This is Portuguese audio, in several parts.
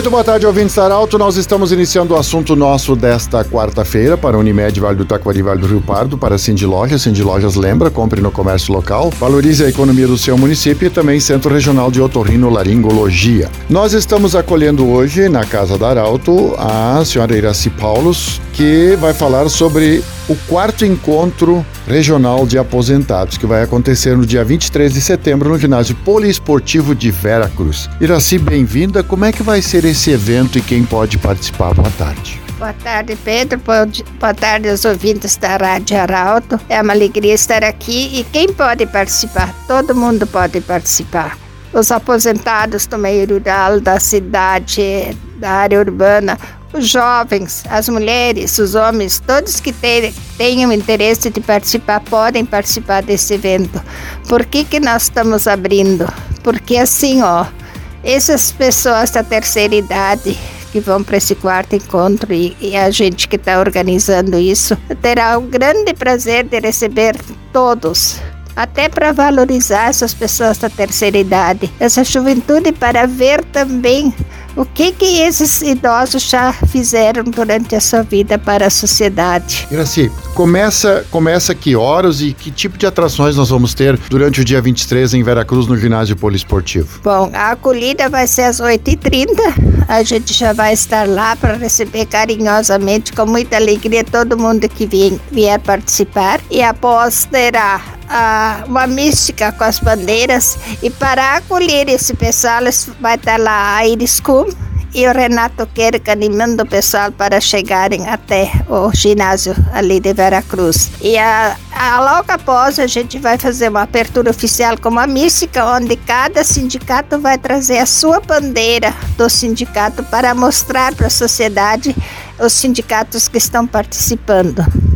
Muito boa tarde, ouvintes Arauto. Nós estamos iniciando o assunto nosso desta quarta-feira para Unimed, Vale do Taquari, Vale do Rio Pardo, para Cindy Lojas. Cindy Lojas lembra, compre no comércio local, valorize a economia do seu município e também Centro Regional de Otorrino Laringologia. Nós estamos acolhendo hoje, na Casa da Arauto, a senhora Iraci Paulos, que vai falar sobre o quarto encontro regional de aposentados, que vai acontecer no dia 23 de setembro no ginásio poliesportivo de Vera Cruz. Iraci, bem-vinda. Como é que vai ser esse evento e quem pode participar? Boa tarde. Boa tarde, Pedro. Boa tarde aos ouvintes da Rádio Arauto. É uma alegria estar aqui e quem pode participar? Todo mundo pode participar. Os aposentados do meio rural, da cidade, da área urbana, os jovens, as mulheres, os homens, todos que tenham interesse de participar podem participar desse evento. Por que, que nós estamos abrindo? Porque assim, ó, essas pessoas da terceira idade que vão para esse quarto encontro e, e a gente que está organizando isso terá o grande prazer de receber todos até para valorizar essas pessoas da terceira idade, essa juventude, para ver também o que que esses idosos já fizeram durante a sua vida para a sociedade. Iraci, começa, começa que horas e que tipo de atrações nós vamos ter durante o dia 23 em Veracruz no ginásio poliesportivo? Bom, a acolhida vai ser às 8h30. A gente já vai estar lá para receber carinhosamente, com muita alegria, todo mundo que vier participar. E após terá ah, uma mística com as bandeiras e para acolher esse pessoal vai estar lá a Iris Kuhn e o Renato Querca animando o pessoal para chegarem até o ginásio ali de Veracruz. E a, a, logo após a gente vai fazer uma apertura oficial com uma mística, onde cada sindicato vai trazer a sua bandeira do sindicato para mostrar para a sociedade os sindicatos que estão participando.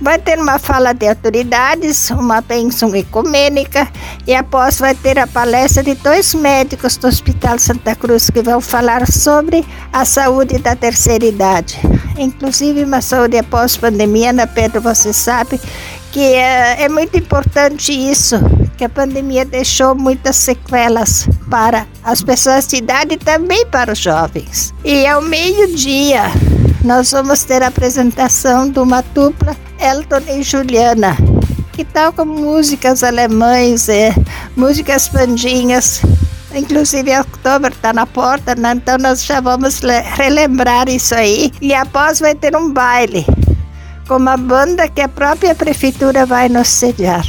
Vai ter uma fala de autoridades, uma bênção ecumênica e após vai ter a palestra de dois médicos do Hospital Santa Cruz que vão falar sobre a saúde da terceira idade. Inclusive uma saúde após pandemia, né, Pedro? Você sabe que é, é muito importante isso, que a pandemia deixou muitas sequelas para as pessoas de idade e também para os jovens. E ao meio-dia nós vamos ter a apresentação de uma dupla Elton e Juliana. Que tal com músicas alemães, é, músicas pandinhas. Inclusive, outubro está na porta, né? então nós já vamos relembrar isso aí. E após vai ter um baile com uma banda que a própria prefeitura vai nos sediar.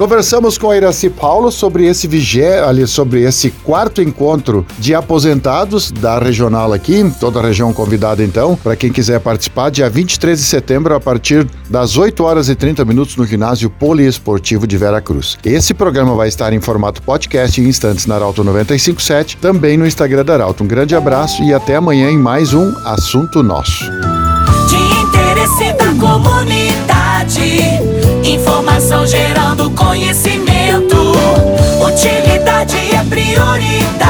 Conversamos com a Iraci Paulo sobre esse vigé, ali, sobre esse quarto encontro de aposentados da regional aqui, toda a região convidada então, para quem quiser participar, dia 23 de setembro, a partir das 8 horas e 30 minutos no ginásio poliesportivo de Vera Cruz. Esse programa vai estar em formato podcast em instantes na Arauto 957, também no Instagram da Arauto. Um grande abraço e até amanhã em mais um Assunto Nosso. De interesse da comunidade. Prioridade.